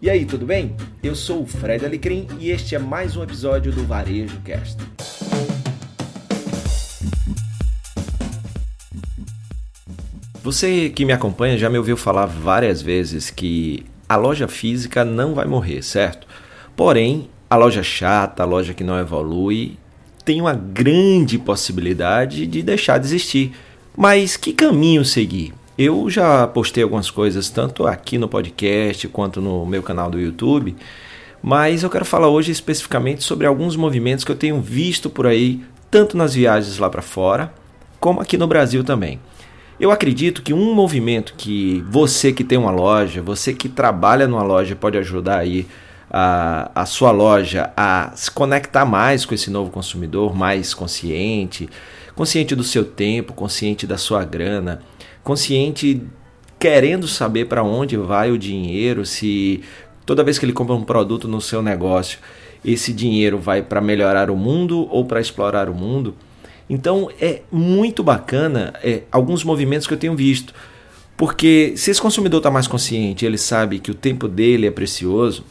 E aí, tudo bem? Eu sou o Fred Alecrim e este é mais um episódio do Varejo Cast. Você que me acompanha já me ouviu falar várias vezes que a loja física não vai morrer, certo? Porém, a loja chata, a loja que não evolui, tem uma grande possibilidade de deixar de existir. Mas que caminho seguir? Eu já postei algumas coisas tanto aqui no podcast quanto no meu canal do YouTube, mas eu quero falar hoje especificamente sobre alguns movimentos que eu tenho visto por aí, tanto nas viagens lá para fora, como aqui no Brasil também. Eu acredito que um movimento que você que tem uma loja, você que trabalha numa loja pode ajudar aí a, a sua loja a se conectar mais com esse novo consumidor, mais consciente, consciente do seu tempo, consciente da sua grana, consciente querendo saber para onde vai o dinheiro, se toda vez que ele compra um produto no seu negócio, esse dinheiro vai para melhorar o mundo ou para explorar o mundo. Então é muito bacana é, alguns movimentos que eu tenho visto. Porque se esse consumidor está mais consciente, ele sabe que o tempo dele é precioso,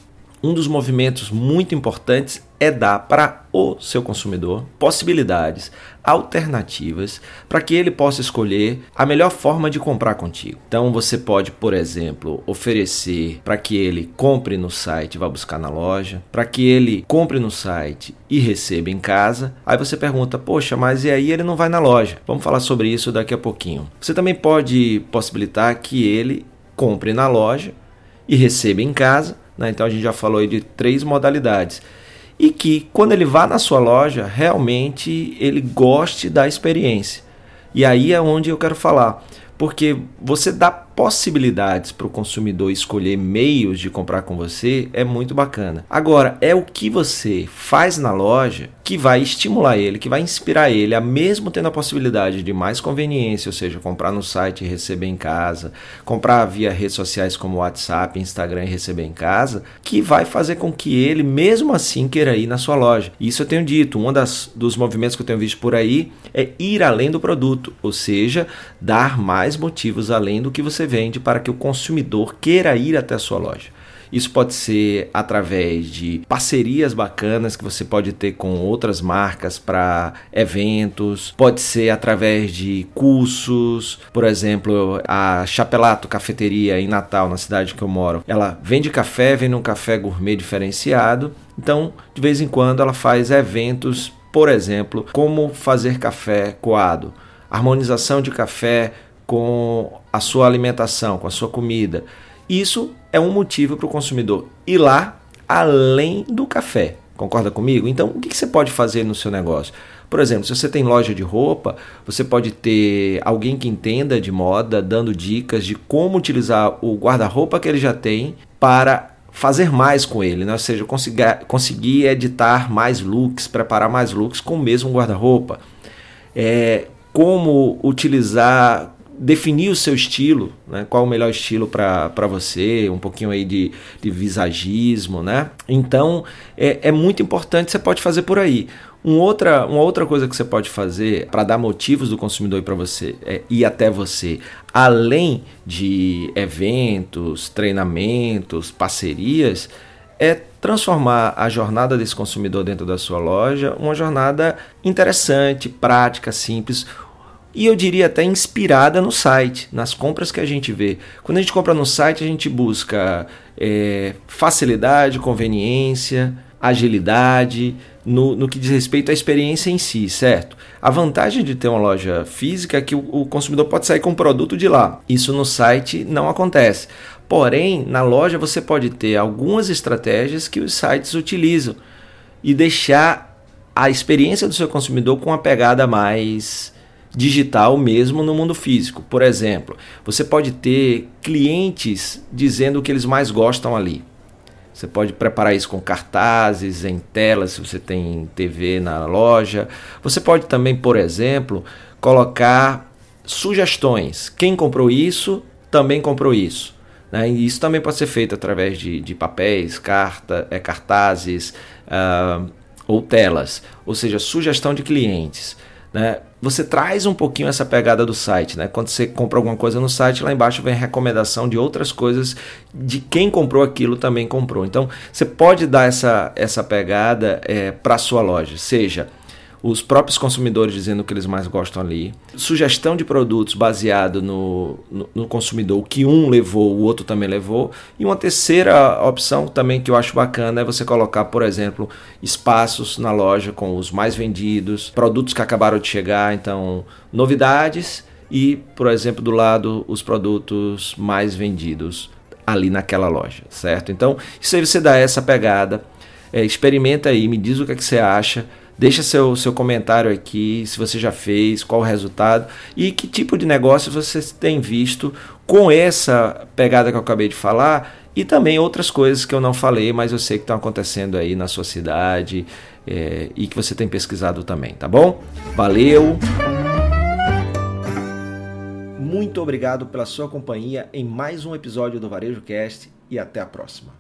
um dos movimentos muito importantes é dar para o seu consumidor possibilidades alternativas para que ele possa escolher a melhor forma de comprar contigo. Então você pode, por exemplo, oferecer para que ele compre no site e vá buscar na loja, para que ele compre no site e receba em casa. Aí você pergunta: "Poxa, mas e aí ele não vai na loja?". Vamos falar sobre isso daqui a pouquinho. Você também pode possibilitar que ele compre na loja e receba em casa né? Então a gente já falou aí de três modalidades. E que quando ele vá na sua loja, realmente ele goste da experiência. E aí é onde eu quero falar. Porque você dá possibilidades para o consumidor escolher meios de comprar com você é muito bacana. Agora, é o que você faz na loja que vai estimular ele, que vai inspirar ele a mesmo tendo a possibilidade de mais conveniência, ou seja, comprar no site e receber em casa, comprar via redes sociais como WhatsApp, Instagram e receber em casa, que vai fazer com que ele mesmo assim queira ir na sua loja. Isso eu tenho dito, um das, dos movimentos que eu tenho visto por aí é ir além do produto, ou seja, dar mais motivos além do que você vende para que o consumidor queira ir até a sua loja. Isso pode ser através de parcerias bacanas que você pode ter com outras marcas para eventos, pode ser através de cursos, por exemplo, a Chapelato Cafeteria em Natal, na cidade que eu moro, ela vende café, vende um café gourmet diferenciado. Então, de vez em quando ela faz eventos, por exemplo, como fazer café coado, harmonização de café com a sua alimentação, com a sua comida. Isso é um motivo para o consumidor ir lá além do café. Concorda comigo? Então, o que você pode fazer no seu negócio? Por exemplo, se você tem loja de roupa, você pode ter alguém que entenda de moda dando dicas de como utilizar o guarda-roupa que ele já tem para fazer mais com ele, né? ou seja, conseguir, conseguir editar mais looks, preparar mais looks com o mesmo guarda-roupa. É, como utilizar definir o seu estilo, né? qual o melhor estilo para você, um pouquinho aí de, de visagismo, né? Então é, é muito importante, você pode fazer por aí. Um outra, uma outra coisa que você pode fazer para dar motivos do consumidor para você é, ir até você, além de eventos, treinamentos, parcerias, é transformar a jornada desse consumidor dentro da sua loja uma jornada interessante, prática, simples, e eu diria até inspirada no site, nas compras que a gente vê. Quando a gente compra no site, a gente busca é, facilidade, conveniência, agilidade, no, no, que diz respeito à experiência em si, certo? A vantagem de ter uma loja física é que o, o consumidor pode sair com um produto de lá. Isso no site não acontece. Porém, na loja você pode ter algumas estratégias que os sites utilizam e deixar a experiência do seu consumidor com uma pegada mais digital mesmo no mundo físico. Por exemplo, você pode ter clientes dizendo o que eles mais gostam ali. Você pode preparar isso com cartazes, em telas, se você tem TV na loja. Você pode também, por exemplo, colocar sugestões. Quem comprou isso também comprou isso. Né? E isso também pode ser feito através de, de papéis, carta, é, cartazes uh, ou telas. Ou seja, sugestão de clientes. Né? Você traz um pouquinho essa pegada do site, né? Quando você compra alguma coisa no site, lá embaixo vem recomendação de outras coisas de quem comprou aquilo também comprou. Então, você pode dar essa, essa pegada é, para sua loja, seja os próprios consumidores dizendo o que eles mais gostam ali, sugestão de produtos baseado no, no, no, consumidor, o que um levou, o outro também levou, e uma terceira opção também que eu acho bacana é você colocar, por exemplo, espaços na loja com os mais vendidos, produtos que acabaram de chegar, então novidades e, por exemplo, do lado os produtos mais vendidos ali naquela loja, certo? Então, isso aí você dá essa pegada, é, experimenta aí, me diz o que, é que você acha. Deixa seu, seu comentário aqui, se você já fez, qual o resultado e que tipo de negócio você tem visto com essa pegada que eu acabei de falar e também outras coisas que eu não falei, mas eu sei que estão acontecendo aí na sua cidade é, e que você tem pesquisado também, tá bom? Valeu! Muito obrigado pela sua companhia em mais um episódio do Varejo Cast e até a próxima.